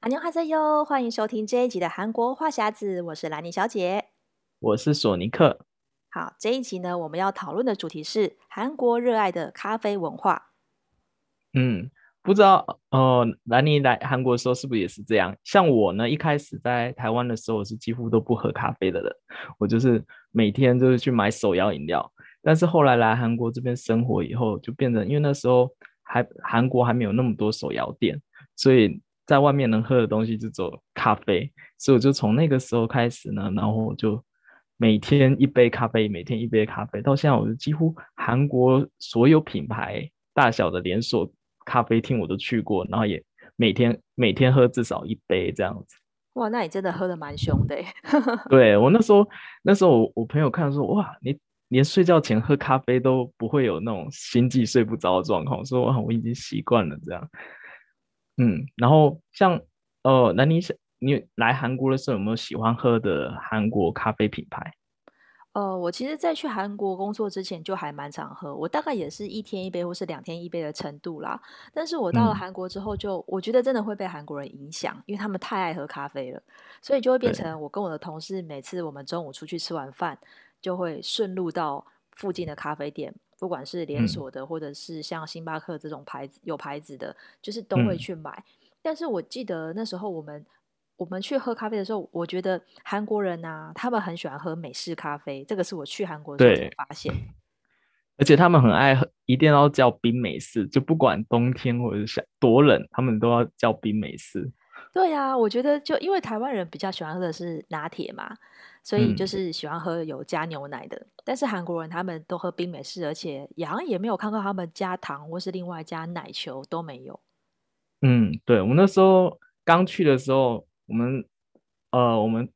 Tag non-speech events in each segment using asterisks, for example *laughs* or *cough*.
阿牛哈塞哟，欢迎收听这一集的韩国话匣子，我是兰妮小姐，我是索尼克。好，这一集呢，我们要讨论的主题是韩国热爱的咖啡文化。嗯，不知道呃，兰妮来韩国的时候是不是也是这样？像我呢，一开始在台湾的时候，我是几乎都不喝咖啡的人，我就是每天就是去买手摇饮料。但是后来来韩国这边生活以后，就变成因为那时候还韩国还没有那么多手摇店，所以。在外面能喝的东西就只有咖啡，所以我就从那个时候开始呢，然后我就每天一杯咖啡，每天一杯咖啡，到现在我就几乎韩国所有品牌大小的连锁咖啡厅我都去过，然后也每天每天喝至少一杯这样子。哇，那你真的喝的蛮凶的。对，我那时候那时候我我朋友看说，哇，你连睡觉前喝咖啡都不会有那种心悸睡不着的状况，说哇，我已经习惯了这样。嗯，然后像呃，那你你来韩国的时候有没有喜欢喝的韩国咖啡品牌？呃，我其实，在去韩国工作之前就还蛮常喝，我大概也是一天一杯或是两天一杯的程度啦。但是我到了韩国之后就，就、嗯、我觉得真的会被韩国人影响，因为他们太爱喝咖啡了，所以就会变成我跟我的同事每次我们中午出去吃完饭，就会顺路到附近的咖啡店。不管是连锁的，或者是像星巴克这种牌子有牌子的，就是都会去买。嗯。但是我记得那时候我们我们去喝咖啡的时候，我觉得韩国人啊，他们很喜欢喝美式咖啡。这个是我去韩国的时候才发现。*laughs* 而且他们很爱喝，一定要叫冰美式，就不管冬天或者是多冷，他们都要叫冰美式。对呀，我觉得就因为台湾人比较喜欢喝的是拿铁嘛。所以就是喜欢喝有加牛奶的，嗯、但是韩国人他们都喝冰美式，而且也好像也没有看到他们加糖或是另外加奶球都没有。嗯，对，我们那时候刚去的时候，我们呃，我们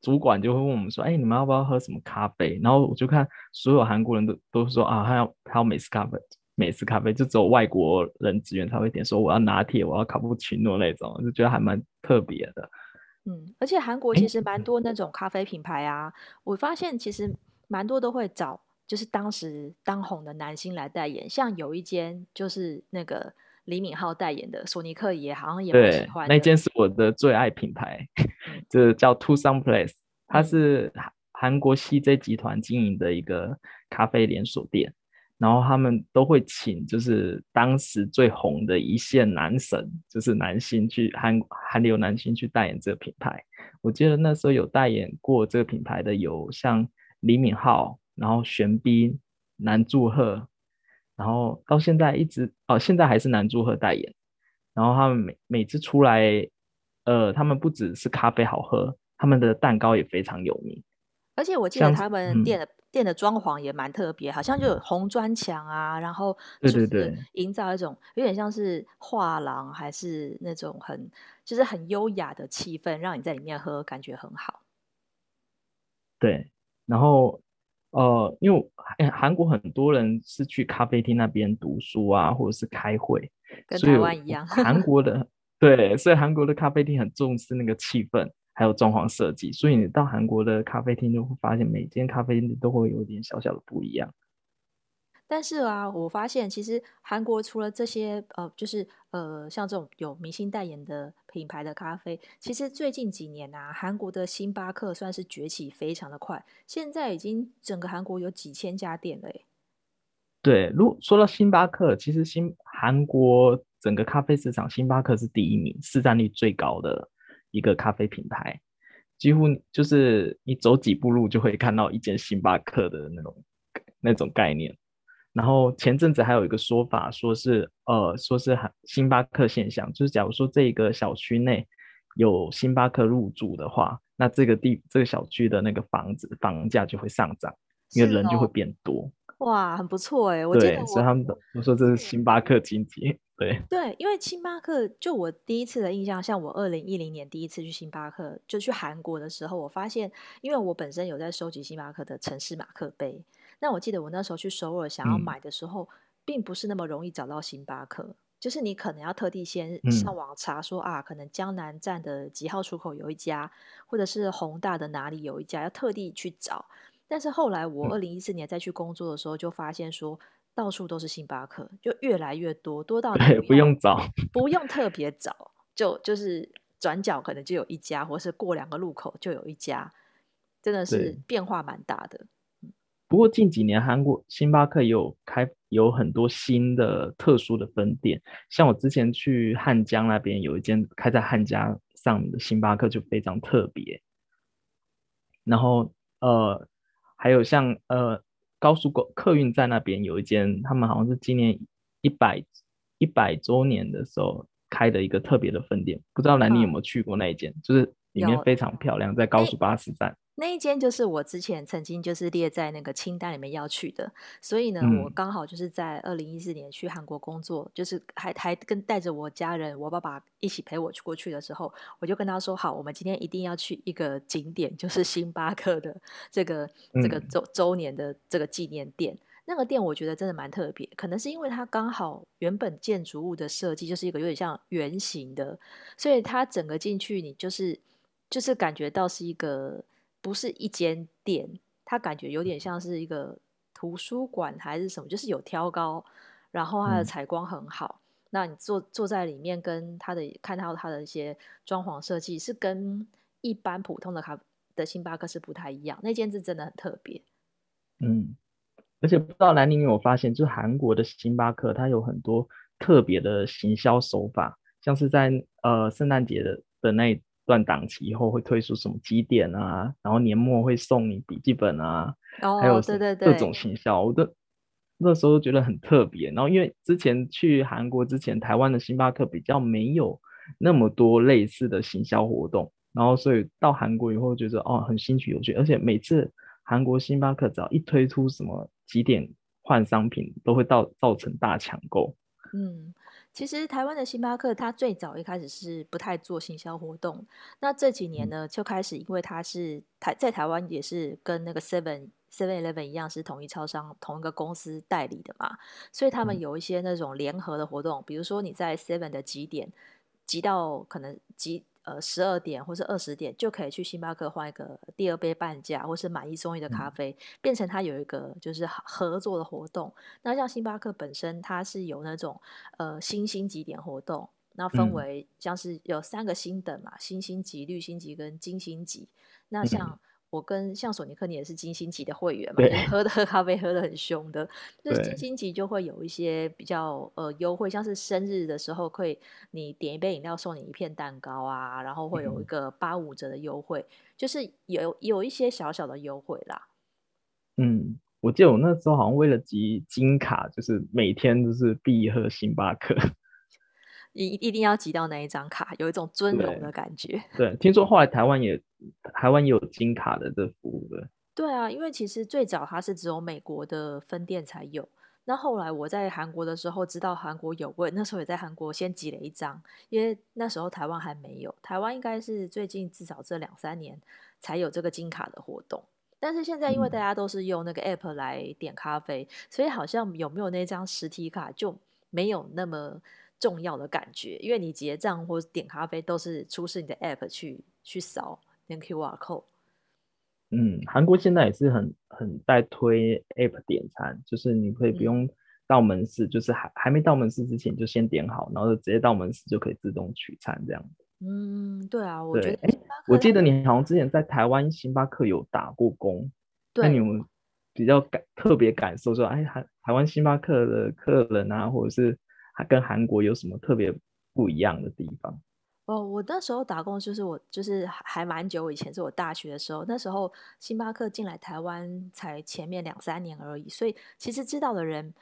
主管就会问我们说：“哎，你们要不要喝什么咖啡？”然后我就看所有韩国人都都说啊，他要他要美式咖啡，美式咖啡，就只有外国人职员才会点说我要拿铁，我要卡布奇诺那种，就觉得还蛮特别的。嗯，而且韩国其实蛮多那种咖啡品牌啊，我发现其实蛮多都会找就是当时当红的男星来代言，像有一间就是那个李敏镐代言的，索尼克也好像也蛮喜欢。那间是我的最爱品牌，*laughs* 就是叫 Two-Sun Place，它是韩国 CJ 集团经营的一个咖啡连锁店。然后他们都会请，就是当时最红的一线男神，就是男星去韩韩流男星去代言这个品牌。我记得那时候有代言过这个品牌的有像李敏镐，然后玄彬、南柱赫，然后到现在一直哦，现在还是南柱赫代言。然后他们每每次出来，呃，他们不只是咖啡好喝，他们的蛋糕也非常有名。而且我记得他们店的、嗯。店的装潢也蛮特别，好像就有红砖墙啊，然后就是营造一种有点像是画廊，还是那种很就是很优雅的气氛，让你在里面喝感觉很好。对，然后呃，因为韩国很多人是去咖啡厅那边读书啊，或者是开会，跟台湾一样。韩国的 *laughs* 对，所以韩国的咖啡厅很重视那个气氛。还有装潢设计，所以你到韩国的咖啡厅就会发现，每间咖啡厅都会有点小小的不一样。但是啊，我发现其实韩国除了这些呃，就是呃，像这种有明星代言的品牌的咖啡，其实最近几年啊，韩国的星巴克算是崛起非常的快，现在已经整个韩国有几千家店了。对，如果说到星巴克，其实新韩国整个咖啡市场，星巴克是第一名，市占率最高的。一个咖啡品牌，几乎就是你走几步路就会看到一间星巴克的那种那种概念。然后前阵子还有一个说法，说是呃，说是星巴克现象，就是假如说这个小区内有星巴克入驻的话，那这个地这个小区的那个房子房价就会上涨，因为人就会变多。哇，很不错哎！我记得我，所以他们都我说这是星巴克经济。*laughs* 对对，因为星巴克，就我第一次的印象，像我二零一零年第一次去星巴克，就去韩国的时候，我发现，因为我本身有在收集星巴克的城市马克杯，那我记得我那时候去首尔想要买的时候，嗯、并不是那么容易找到星巴克，就是你可能要特地先上网查说、嗯、啊，可能江南站的几号出口有一家，或者是宏大的哪里有一家，要特地去找。但是后来我二零一四年再去工作的时候，就发现说。到处都是星巴克，就越来越多，多到你不，不用找，不用特别找，就就是转角可能就有一家，或是过两个路口就有一家，真的是变化蛮大的。不过近几年韩国星巴克有开有很多新的特殊的分店，像我之前去汉江那边有一间开在汉江上的星巴克就非常特别。然后呃还有像呃高速公客运站那边有一间，他们好像是今年一百一百周年的时候开的一个特别的分店，不知道兰妮有没有去过那一间？嗯、就是里面非常漂亮，在高速巴士站。那一间就是我之前曾经就是列在那个清单里面要去的，所以呢，嗯、我刚好就是在二零一四年去韩国工作，就是还还跟带着我家人，我爸爸一起陪我去过去的时候，我就跟他说好，我们今天一定要去一个景点，就是星巴克的这个这个周周年的这个纪念店。嗯、那个店我觉得真的蛮特别，可能是因为它刚好原本建筑物的设计就是一个有点像圆形的，所以它整个进去你就是就是感觉到是一个。不是一间店，它感觉有点像是一个图书馆还是什么，就是有挑高，然后它的采光很好。嗯、那你坐坐在里面，跟它的看到它的一些装潢设计，是跟一般普通的咖的星巴克是不太一样。那间是真的很特别。嗯，而且不知道兰宁有发现，就是韩国的星巴克，它有很多特别的行销手法，像是在呃圣诞节的的那。断档期以后会推出什么积点啊，然后年末会送你笔记本啊，哦、还有对对对，各种行销，我都那时候觉得很特别。然后因为之前去韩国之前，台湾的星巴克比较没有那么多类似的行销活动，然后所以到韩国以后觉得哦很新奇有趣，而且每次韩国星巴克只要一推出什么积点换商品，都会到造成大抢购。嗯。其实台湾的星巴克，它最早一开始是不太做行销活动，那这几年呢，就开始因为它是台在台湾也是跟那个 Seven Seven Eleven 一样是统一超商同一个公司代理的嘛，所以他们有一些那种联合的活动，比如说你在 Seven 的几点集到可能集。呃，十二点或是二十点就可以去星巴克换一个第二杯半价，或是买一送一的咖啡，嗯、变成它有一个就是合作的活动。那像星巴克本身，它是有那种呃星星级点活动，那分为像是有三个星等嘛，星星级、绿星级跟金星级。那像。嗯我跟像索尼克，你也是金星级的会员嘛？对喝的喝咖啡喝的很凶的，就是金星级就会有一些比较呃优惠，像是生日的时候，可以你点一杯饮料送你一片蛋糕啊，然后会有一个八五折的优惠，嗯、就是有有一些小小的优惠啦。嗯，我记得我那时候好像为了集金卡，就是每天都是必喝星巴克。一一定要集到那一张卡，有一种尊荣的感觉。对，对，听说后来台湾也台湾也有金卡的这服务的。对啊，因为其实最早它是只有美国的分店才有。那后来我在韩国的时候知道韩国有问，那时候也在韩国先集了一张，因为那时候台湾还没有。台湾应该是最近至少这两三年才有这个金卡的活动。但是现在因为大家都是用那个 app 来点咖啡，嗯、所以好像有没有那张实体卡就没有那么。重要的感觉，因为你结账或点咖啡都是出示你的 app 去去扫那 QR code。嗯，韩国现在也是很很在推 app 点餐，就是你可以不用到门市，嗯、就是还还没到门市之前就先点好，然后就直接到门市就可以自动取餐这样子。嗯，对啊，我觉得。哎，我记得你好像之前在台湾星巴克有打过工，对那你们比较感特别感受说，哎，台台湾星巴克的客人啊，或者是。它跟韩国有什么特别不一样的地方？哦，我那时候打工就是我就是还蛮久以前，是我大学的时候。那时候星巴克进来台湾才前面两三年而已，所以其实知道的人，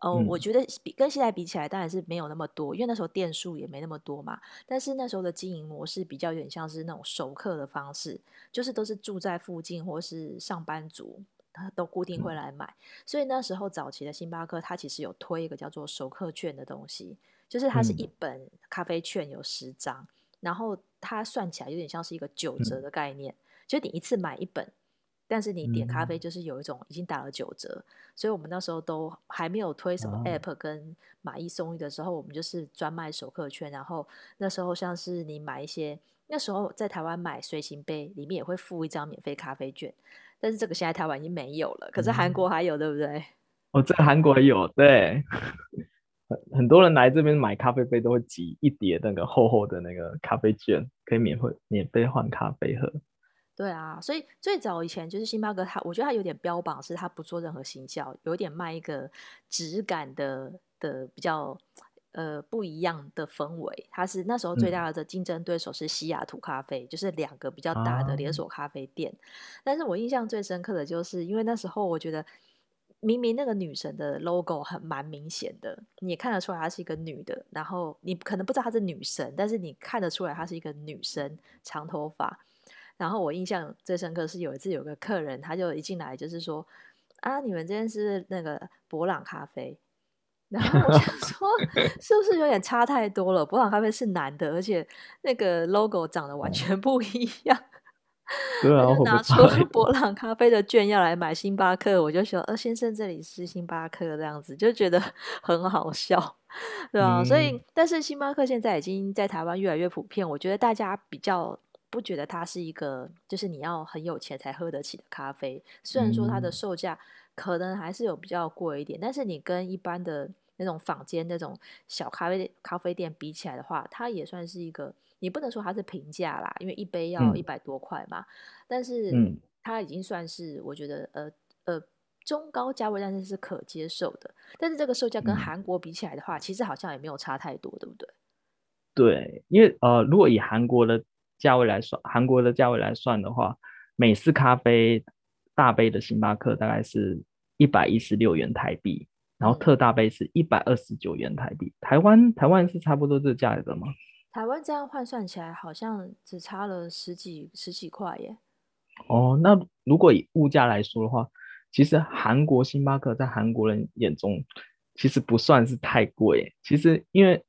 哦，嗯、我觉得比跟现在比起来，当然是没有那么多，因为那时候店数也没那么多嘛。但是那时候的经营模式比较有点像是那种熟客的方式，就是都是住在附近或是上班族。都固定会来买，嗯、所以那时候早期的星巴克，它其实有推一个叫做熟客券的东西，就是它是一本咖啡券有十张，嗯、然后它算起来有点像是一个九折的概念，嗯、就你一次买一本，但是你点咖啡就是有一种已经打了九折，嗯、所以我们那时候都还没有推什么 app 跟买一送一的时候，我们就是专卖熟客券，然后那时候像是你买一些，那时候在台湾买随行杯，里面也会附一张免费咖啡券。但是这个现在台湾已经没有了，可是韩国还有，嗯、对不对？哦，在韩国有，对。很很多人来这边买咖啡杯都会集一叠那个厚厚的那个咖啡券，可以免费免费换咖啡喝。对啊，所以最早以前就是星巴克，它我觉得它有点标榜是它不做任何行销，有点卖一个质感的的比较呃不一样的氛围。它是那时候最大的竞争对手是西雅图咖啡，嗯、就是两个比较大的连锁咖啡店。啊、但是我印象最深刻的就是，因为那时候我觉得明明那个女神的 logo 很蛮明显的，你也看得出来她是一个女的，然后你可能不知道她是女神，但是你看得出来她是一个女生，长头发。然后我印象最深刻是有一次有个客人，他就一进来就是说：“啊，你们这边是那个博朗咖啡。”然后我想 *laughs* 说，是不是有点差太多了？伯朗咖啡是男的，而且那个 logo 长得完全不一样。*laughs* 对啊，拿出伯朗咖啡的券要来买星巴克，我就说：“呃，先生，这里是星巴克。”这样子就觉得 *laughs* 很好笑，对啊。嗯、所以，但是星巴克现在已经在台湾越来越普遍，我觉得大家比较。不觉得它是一个，就是你要很有钱才喝得起的咖啡。虽然说它的售价可能还是有比较贵一点，嗯、但是你跟一般的那种坊间那种小咖啡咖啡店比起来的话，它也算是一个。你不能说它是平价啦，因为一杯要一百多块嘛。嗯、但是它已经算是我觉得呃呃中高价位，但是是可接受的。但是这个售价跟韩国比起来的话，嗯、其实好像也没有差太多，对不对？对，因为呃，如果以韩国的价位来算，韩国的价位来算的话，美式咖啡大杯的星巴克大概是一百一十六元台币，然后特大杯是一百二十九元台币。台湾台湾是差不多这个价格吗？台湾这样换算起来好像只差了十几十几块耶。哦，那如果以物价来说的话，其实韩国星巴克在韩国人眼中其实不算是太贵。其实因为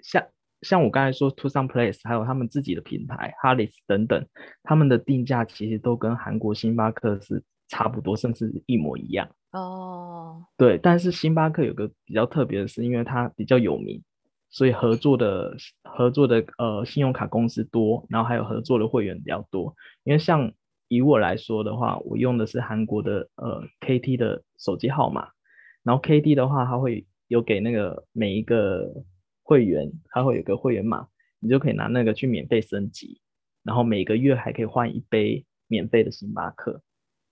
像。像我刚才说，Touchdown Place 还有他们自己的品牌 Harliss 等等，他们的定价其实都跟韩国星巴克是差不多，甚至一模一样。哦，oh. 对，但是星巴克有个比较特别的是，因为它比较有名，所以合作的合作的呃信用卡公司多，然后还有合作的会员比较多。因为像以我来说的话，我用的是韩国的呃 KT 的手机号码，然后 KT 的话，它会有给那个每一个。会员它会有个会员码，你就可以拿那个去免费升级，然后每个月还可以换一杯免费的星巴克。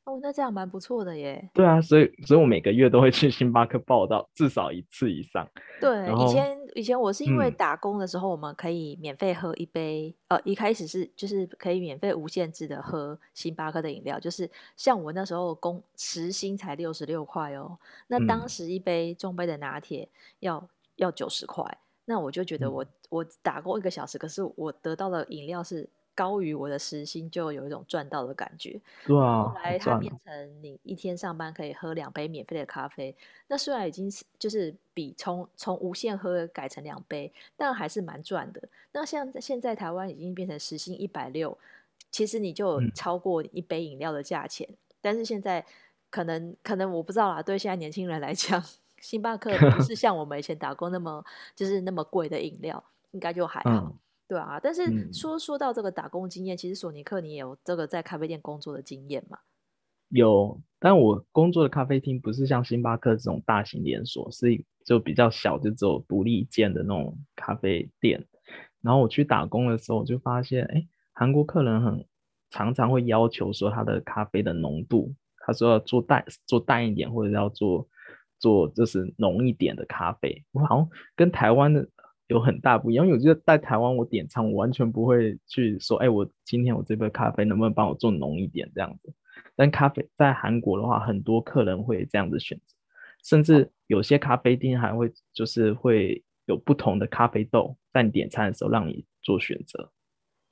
哦，那这样蛮不错的耶。对啊，所以所以我每个月都会去星巴克报道，至少一次以上。对，以前以前我是因为打工的时候，我们可以免费喝一杯，嗯、呃，一开始是就是可以免费无限制的喝星巴克的饮料，就是像我那时候工时薪才六十六块哦，那当时一杯中杯的拿铁要、嗯、要九十块。那我就觉得我我打工一个小时，可是我得到的饮料是高于我的时薪，就有一种赚到的感觉。对啊，后来它变成你一天上班可以喝两杯免费的咖啡，那虽然已经是就是比从从无限喝改成两杯，但还是蛮赚的。那像现在台湾已经变成时薪一百六，其实你就超过一杯饮料的价钱。嗯、但是现在可能可能我不知道啦，对现在年轻人来讲。星巴克不是 *laughs* 像我们以前打工那么就是那么贵的饮料，应该就还好，嗯、对啊。但是说说到这个打工经验，嗯、其实索尼克你也有这个在咖啡店工作的经验嘛？有，但我工作的咖啡厅不是像星巴克这种大型连锁，是就比较小，就只有独立一间的那种咖啡店。然后我去打工的时候，我就发现，哎，韩国客人很常常会要求说他的咖啡的浓度，他说要做淡做淡一点，或者要做。做就是浓一点的咖啡，我好像跟台湾的有很大不一样。因为我觉得在台湾我点餐，我完全不会去说，哎，我今天我这杯咖啡能不能帮我做浓一点这样子。但咖啡在韩国的话，很多客人会这样子选择，甚至有些咖啡厅还会就是会有不同的咖啡豆，在你点餐的时候让你做选择。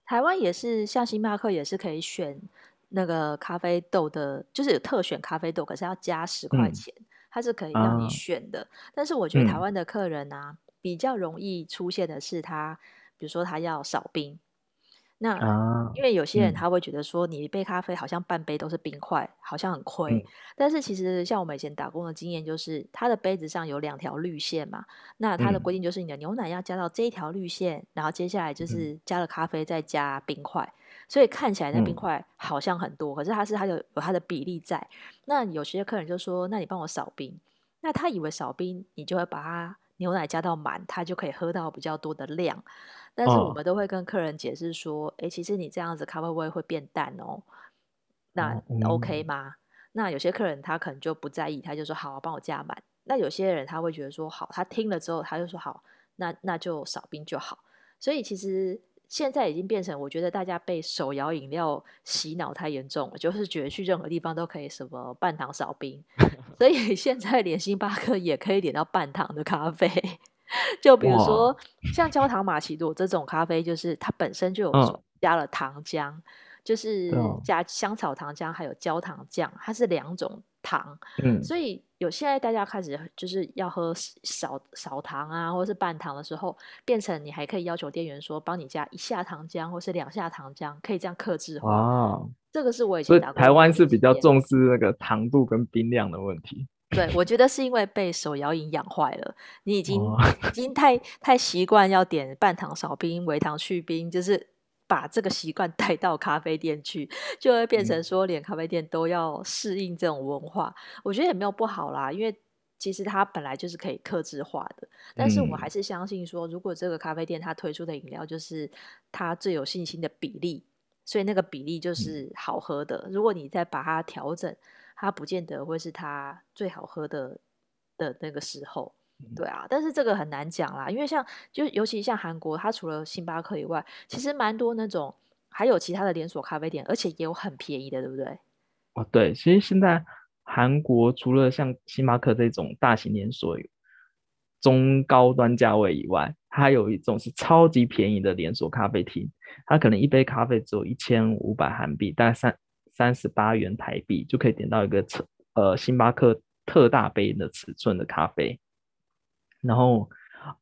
台湾也是像星巴克也是可以选那个咖啡豆的，就是有特选咖啡豆，可是要加十块钱。嗯它是可以让你选的，啊、但是我觉得台湾的客人啊，嗯、比较容易出现的是他，比如说他要少冰。那、啊、因为有些人他会觉得说，你一杯咖啡好像半杯都是冰块，好像很亏。嗯、但是其实像我们以前打工的经验，就是他的杯子上有两条绿线嘛。那他的规定就是你的牛奶要加到这一条绿线，然后接下来就是加了咖啡再加冰块。所以看起来那冰块好像很多，嗯、可是它是它有有它的比例在。那有些客人就说：“那你帮我少冰。”那他以为少冰，你就会把它牛奶加到满，他就可以喝到比较多的量。但是我们都会跟客人解释说，哎、哦，其实你这样子咖啡味会变淡哦。那 OK 吗？嗯、那有些客人他可能就不在意，他就说好，帮我加满。那有些人他会觉得说好，他听了之后他就说好，那那就少冰就好。所以其实。现在已经变成，我觉得大家被手摇饮料洗脑太严重了，就是觉得去任何地方都可以什么半糖少冰，*laughs* 所以现在连星巴克也可以点到半糖的咖啡。就比如说像焦糖玛奇朵这种咖啡，就是它本身就有加了糖浆，嗯、就是加香草糖浆还有焦糖酱，它是两种糖，嗯、所以。有现在大家开始就是要喝少少糖啊，或是半糖的时候，变成你还可以要求店员说帮你加一下糖浆或是两下糖浆，可以这样克制化。哦，这个是我以前。台湾是比较重视那个糖度跟冰量的问题。对，我觉得是因为被手摇饮养坏了，你已经、哦、已经太太习惯要点半糖少冰、微糖去冰，就是。把这个习惯 *laughs* 带到咖啡店去，就会变成说，连咖啡店都要适应这种文化。嗯、我觉得也没有不好啦，因为其实它本来就是可以克制化的。但是我还是相信说，如果这个咖啡店它推出的饮料就是它最有信心的比例，所以那个比例就是好喝的。嗯、如果你再把它调整，它不见得会是它最好喝的的那个时候。对啊，但是这个很难讲啦，因为像就尤其像韩国，它除了星巴克以外，其实蛮多那种还有其他的连锁咖啡店，而且也有很便宜的，对不对？哦，对，其实现在韩国除了像星巴克这种大型连锁，中高端价位以外，它还有一种是超级便宜的连锁咖啡厅，它可能一杯咖啡只有一千五百韩币，大概三三十八元台币就可以点到一个呃星巴克特大杯的尺寸的咖啡。然后，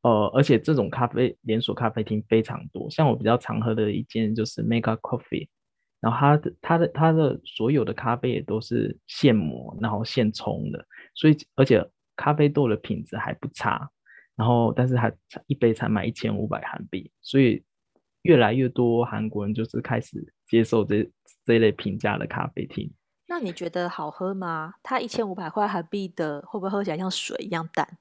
呃，而且这种咖啡连锁咖啡厅非常多，像我比较常喝的一间就是 Mega Coffee，然后它的它的它的所有的咖啡也都是现磨，然后现冲的，所以而且咖啡豆的品质还不差，然后但是还一杯才卖一千五百韩币，所以越来越多韩国人就是开始接受这这类平价的咖啡厅。那你觉得好喝吗？它一千五百块韩币的会不会喝起来像水一样淡？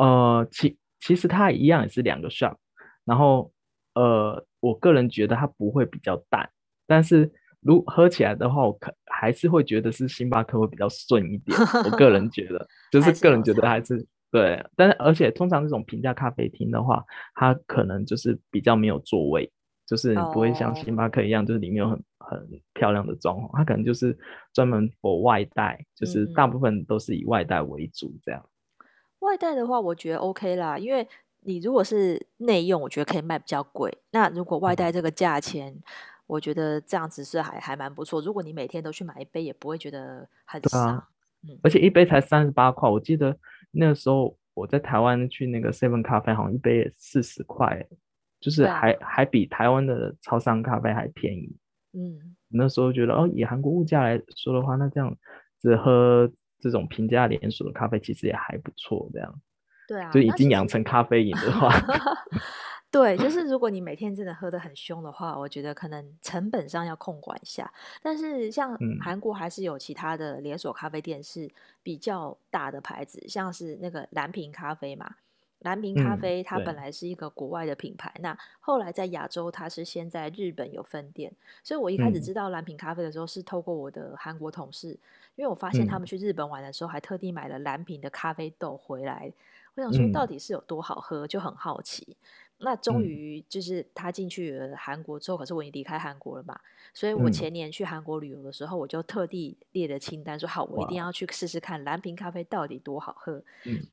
呃，其其实它一样也是两个 shot，然后呃，我个人觉得它不会比较淡，但是如喝起来的话，我可还是会觉得是星巴克会比较顺一点。我个人觉得，*laughs* 就是个人觉得还是，对，但是而且通常这种平价咖啡厅的话，它可能就是比较没有座位，就是你不会像星巴克一样，就是里面有很很漂亮的装潢，它可能就是专门 for 外带，就是大部分都是以外带为主这样。嗯外带的话，我觉得 OK 啦，因为你如果是内用，我觉得可以卖比较贵。那如果外带这个价钱，嗯、我觉得这样子是还还蛮不错。如果你每天都去买一杯，也不会觉得很少。啊嗯、而且一杯才三十八块，我记得那个时候我在台湾去那个 Seven 咖啡，好像一杯四十块，就是还、啊、还比台湾的超商咖啡还便宜。嗯，那时候觉得哦，以韩国物价来说的话，那这样子喝。这种平价连锁的咖啡其实也还不错，这样。对啊，就已经养成咖啡瘾的话，*laughs* 对，就是如果你每天真的喝得很凶的话，我觉得可能成本上要控管一下。但是像韩国还是有其他的连锁咖啡店是比较大的牌子，嗯、像是那个蓝瓶咖啡嘛。蓝瓶咖啡它本来是一个国外的品牌，嗯、那后来在亚洲它是先在日本有分店，所以我一开始知道蓝瓶咖啡的时候是透过我的韩国同事。因为我发现他们去日本玩的时候，还特地买了蓝瓶的咖啡豆回来。我想说，到底是有多好喝，就很好奇。那终于就是他进去了韩国之后，可是我已经离开韩国了嘛，所以我前年去韩国旅游的时候，我就特地列了清单，说好，我一定要去试试看蓝瓶咖啡到底多好喝。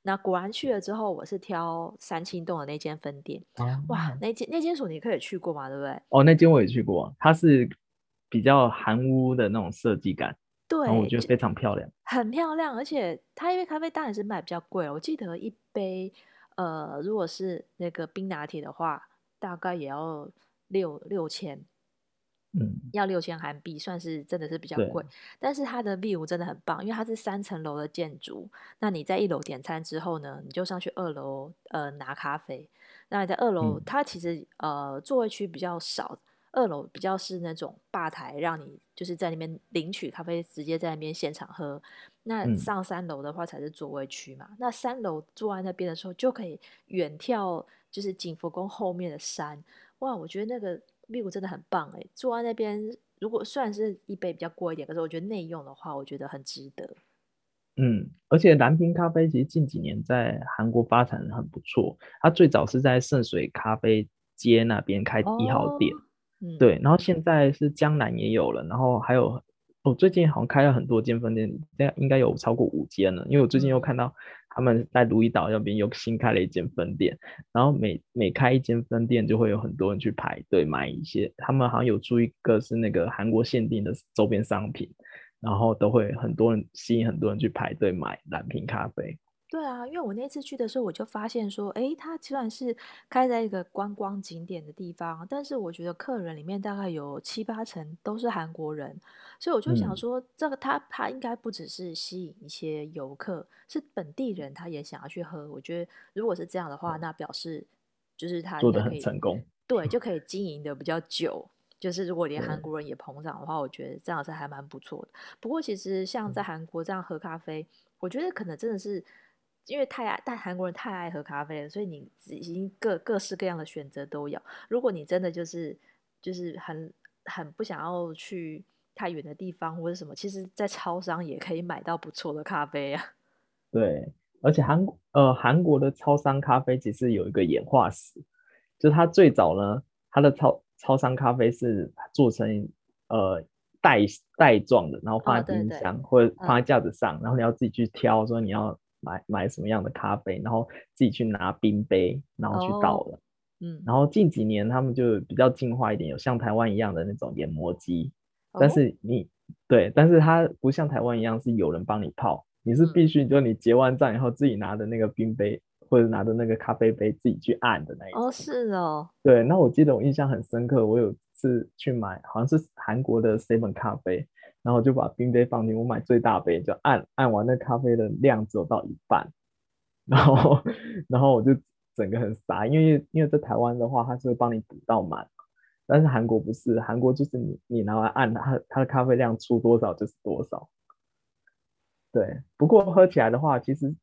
那果然去了之后，我是挑三清洞的那间分店。哇，那间那间所你可以去过嘛？对不对？哦，那间我也去过，它是比较韩屋的那种设计感。对，我觉得非常漂亮，很漂亮，而且它因为咖啡当然是卖比较贵，我记得一杯，呃，如果是那个冰拿铁的话，大概也要六六千，嗯，要六千韩币，算是真的是比较贵。但是它的 view 真的很棒，因为它是三层楼的建筑，那你在一楼点餐之后呢，你就上去二楼呃拿咖啡。那你在二楼，嗯、它其实呃座位区比较少。二楼比较是那种吧台，让你就是在那边领取咖啡，直接在那边现场喝。那上三楼的话才是座位区嘛。嗯、那三楼坐在那边的时候，就可以远眺就是景福宫后面的山。哇，我觉得那个 view 真的很棒哎！坐在那边，如果虽然是一杯比较贵一点，可是我觉得内用的话，我觉得很值得。嗯，而且蓝瓶咖啡其实近几年在韩国发展很不错。它最早是在圣水咖啡街那边开一号店，哦嗯、对，然后现在是江南也有了，然后还有哦，最近好像开了很多间分店，应应该有超过五间了。因为我最近又看到他们在如意岛那边又新开了一间分店，然后每每开一间分店就会有很多人去排队买一些，他们好像有出一个是那个韩国限定的周边商品。然后都会很多人吸引很多人去排队买蓝瓶咖啡。对啊，因为我那次去的时候，我就发现说，哎，它虽然是开在一个观光景点的地方，但是我觉得客人里面大概有七八成都是韩国人，所以我就想说，嗯、这个他他应该不只是吸引一些游客，是本地人他也想要去喝。我觉得如果是这样的话，那表示就是他做得很成功，对，就可以经营的比较久。就是如果连韩国人也捧场的话，我觉得这样是还蛮不错的。不过其实像在韩国这样喝咖啡，我觉得可能真的是因为太爱，但韩国人太爱喝咖啡了，所以你已经各各式各样的选择都有。如果你真的就是就是很很不想要去太远的地方或者什么，其实，在超商也可以买到不错的咖啡啊。*laughs* 对，而且韩呃韩国的超商咖啡其实有一个演化史，就是它最早呢，它的超超商咖啡是做成呃袋袋状的，然后放在冰箱、哦、或者放在架子上，嗯、然后你要自己去挑，说你要买买什么样的咖啡，然后自己去拿冰杯，然后去倒了。哦、嗯，然后近几年他们就比较进化一点，有像台湾一样的那种研磨机，哦、但是你对，但是它不像台湾一样是有人帮你泡，你是必须就你结完账以后自己拿的那个冰杯。或者拿着那个咖啡杯自己去按的那一种哦，是哦，对。那我记得我印象很深刻，我有次去买，好像是韩国的 seven 咖啡，然后就把冰杯放进，我买最大杯，就按按完那咖啡的量只有到一半，然后 *laughs* 然后我就整个很傻，因为因为在台湾的话，它是会帮你补到满，但是韩国不是，韩国就是你你拿来按它，它的咖啡量出多少就是多少。对，不过喝起来的话，其实。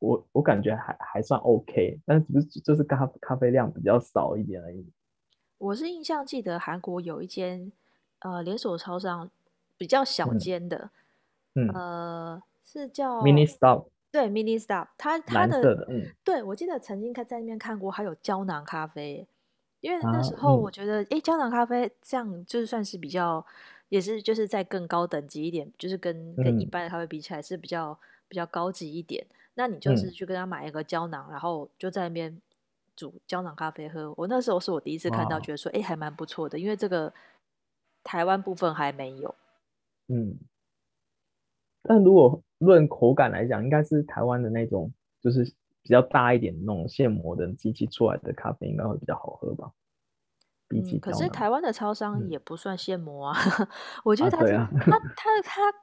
我我感觉还还算 OK，但是只是就是咖咖啡量比较少一点而已。我是印象记得韩国有一间呃连锁超商比较小间的，嗯，呃是叫 Mini Stop，对 Mini Stop，它它的，的嗯，对我记得曾经在在那边看过，还有胶囊咖啡，因为那时候我觉得哎胶囊咖啡这样就算是比较也是就是在更高等级一点，就是跟跟一般的咖啡比起来是比较比较高级一点。那你就是去跟他买一个胶囊，嗯、然后就在那边煮胶囊咖啡喝。我那时候是我第一次看到，觉得说，哎，还蛮不错的，因为这个台湾部分还没有。嗯，但如果论口感来讲，应该是台湾的那种，就是比较大一点的那种现磨的机器出来的咖啡，应该会比较好喝吧？比起、嗯、可是台湾的超商也不算现磨啊，嗯、*laughs* 我觉得它是、啊啊、它它 *laughs* 它。它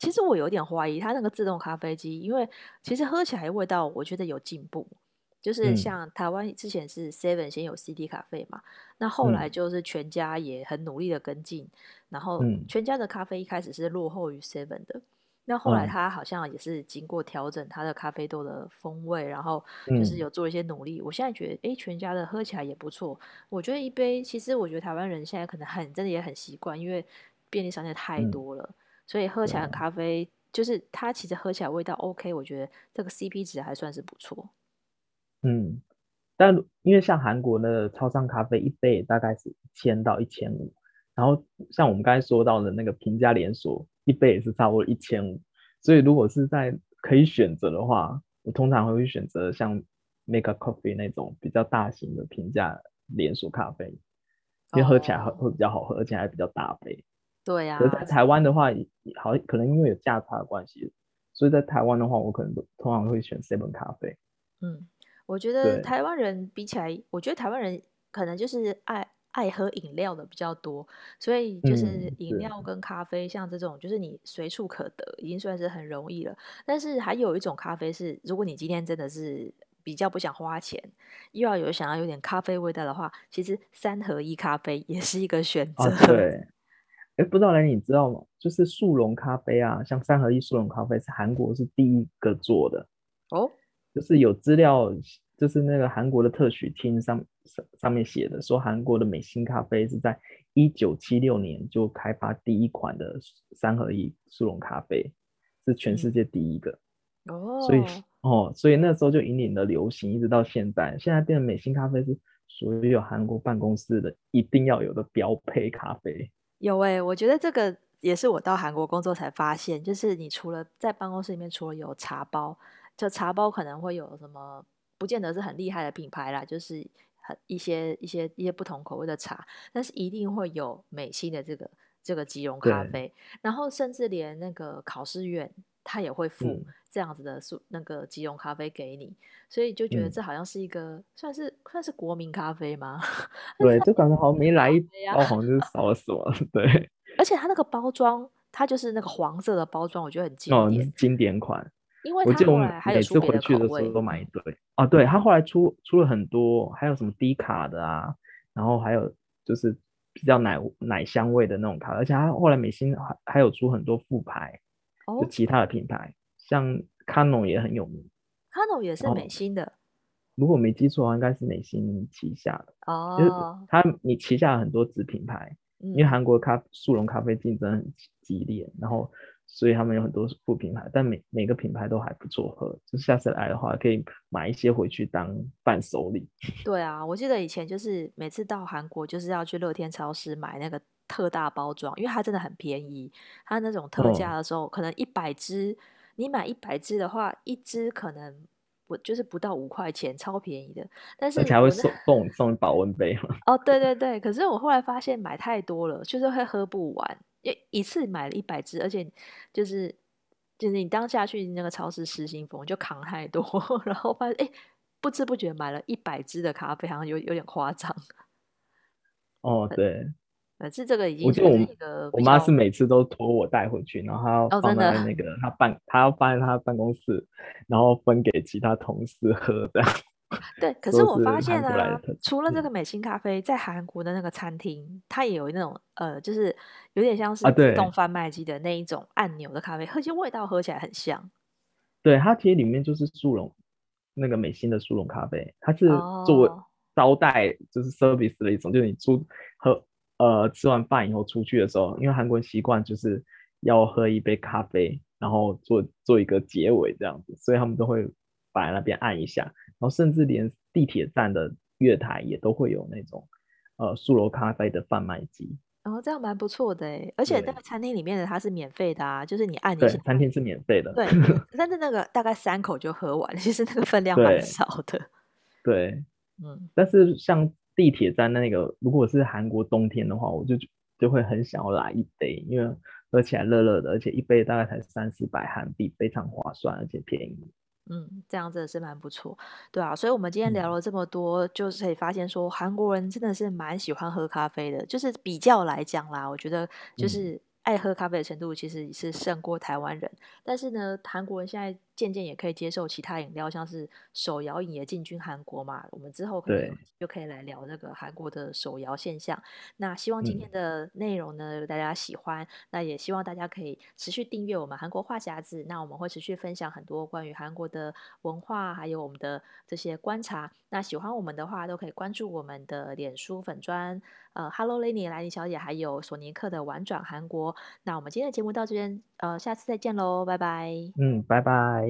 其实我有点怀疑它那个自动咖啡机，因为其实喝起来味道我觉得有进步，就是像台湾之前是 Seven 先有 CD 咖啡嘛，那后来就是全家也很努力的跟进，然后全家的咖啡一开始是落后于 Seven 的，那后来他好像也是经过调整他的咖啡豆的风味，然后就是有做一些努力。我现在觉得，哎，全家的喝起来也不错。我觉得一杯，其实我觉得台湾人现在可能很真的也很习惯，因为便利商店太多了。所以喝起来的咖啡，就是它其实喝起来味道 OK，我觉得这个 CP 值还算是不错。嗯，但因为像韩国的超商咖啡一杯大概是一千到一千五，然后像我们刚才说到的那个平价连锁一杯也是差不多一千五，所以如果是在可以选择的话，我通常会选择像 Make a Coffee 那种比较大型的平价连锁咖啡，因为喝起来会会比较好喝，而且还比较大杯。对呀、啊，可在台湾的话，好可能因为有价差的关系，所以在台湾的话，我可能都通常会选 seven 咖啡。嗯，我觉得台湾人比起来，我觉得台湾人可能就是爱爱喝饮料的比较多，所以就是饮料跟咖啡，像这种就是你随处可得，已经算是很容易了。但是还有一种咖啡是，如果你今天真的是。比较不想花钱，又要有想要有点咖啡味道的话，其实三合一咖啡也是一个选择。啊、对，*laughs* 哎，不知道兰妮你知道吗？就是速溶咖啡啊，像三合一速溶咖啡是韩国是第一个做的哦，就是有资料，就是那个韩国的特许厅上上上面写的，说韩国的美心咖啡是在一九七六年就开发第一款的三合一速溶咖啡，是全世界第一个。嗯哦，所以哦，所以那时候就引领了流行，一直到现在。现在变成美心咖啡是所有韩国办公室的一定要有的标配咖啡。有哎、欸，我觉得这个也是我到韩国工作才发现，就是你除了在办公室里面，除了有茶包，就茶包可能会有什么，不见得是很厉害的品牌啦，就是很一些一些一些不同口味的茶，但是一定会有美心的这个这个即溶咖啡，然后甚至连那个考试院。他也会付这样子的速那个即溶咖啡给你，所以就觉得这好像是一个、嗯、算是算是国民咖啡吗？*laughs* 对，就感觉好像没来一包，好像就是少了什么。*laughs* 对，而且它那个包装，它就是那个黄色的包装，我觉得很经典，哦、经典款。因为我记得我每次回去的时候都买一堆。哦，对，他后来出出了很多，还有什么低卡的啊，然后还有就是比较奶奶香味的那种咖啡，而且他后来美心还还有出很多副牌。就其他的品牌，像 Canon 也很有名，Canon 也是美心的。如果没记错应该是美心旗下的哦。就是它，你旗下有很多子品牌，嗯、因为韩国咖速溶咖啡竞争很激烈，然后所以他们有很多副品牌，但每每个品牌都还不错喝。就下次来的话，可以买一些回去当伴手礼。*laughs* 对啊，我记得以前就是每次到韩国，就是要去乐天超市买那个。特大包装，因为它真的很便宜。它那种特价的时候，哦、可能一百支，你买一百支的话，一支可能不就是不到五块钱，超便宜的。但是而且还会送送送保温杯嘛。哦，对对对。可是我后来发现买太多了，就是会喝不完。一一次买了一百支，而且就是就是你当下去那个超市失心疯，就扛太多，*laughs* 然后发现哎，不知不觉买了一百支的咖啡，好像有有点夸张。*laughs* 哦，对。反正这个已经是一个我妈是每次都托我带回去，然后她要放在那个她办，她要放在她办公室，然后分给其他同事喝这样。对，可是我发现啊，除了这个美心咖啡，在韩国的那个餐厅，它也有那种呃，就是有点像是自动贩卖机的那一种按钮的咖啡，而且味道喝起来很像。对，它其实里面就是速溶那个美心的速溶咖啡，它是作为招待就是 service 的一种，就是你出喝。呃，吃完饭以后出去的时候，因为韩国人习惯就是要喝一杯咖啡，然后做做一个结尾这样子，所以他们都会摆在那边按一下，然后甚至连地铁站的月台也都会有那种呃速溶咖啡的贩卖机。哦，这样蛮不错的哎，而且那个餐厅里面的它是免费的啊，就是你按一下，餐厅是免费的。对，但是那个大概三口就喝完，其实那个分量蛮少的。对，*laughs* 对嗯，但是像。地铁站那个，如果是韩国冬天的话，我就就会很想要来一杯，因为喝起来热热的，而且一杯大概才三四百韩币，非常划算，而且便宜。嗯，这样真的是蛮不错，对啊。所以我们今天聊了这么多，嗯、就是可以发现说，韩国人真的是蛮喜欢喝咖啡的。就是比较来讲啦，我觉得就是爱喝咖啡的程度其实是胜过台湾人。但是呢，韩国人现在。渐渐也可以接受其他饮料，像是手摇饮也进军韩国嘛。我们之后可能就可以来聊那个韩国的手摇现象。那希望今天的内容呢，大家喜欢。那也希望大家可以持续订阅我们韩国话匣子。那我们会持续分享很多关于韩国的文化，还有我们的这些观察。那喜欢我们的话，都可以关注我们的脸书粉砖，呃，Hello Lenny 兰妮小姐，还有索尼克的玩转韩国。那我们今天的节目到这边，呃，下次再见喽，拜拜。嗯，拜拜。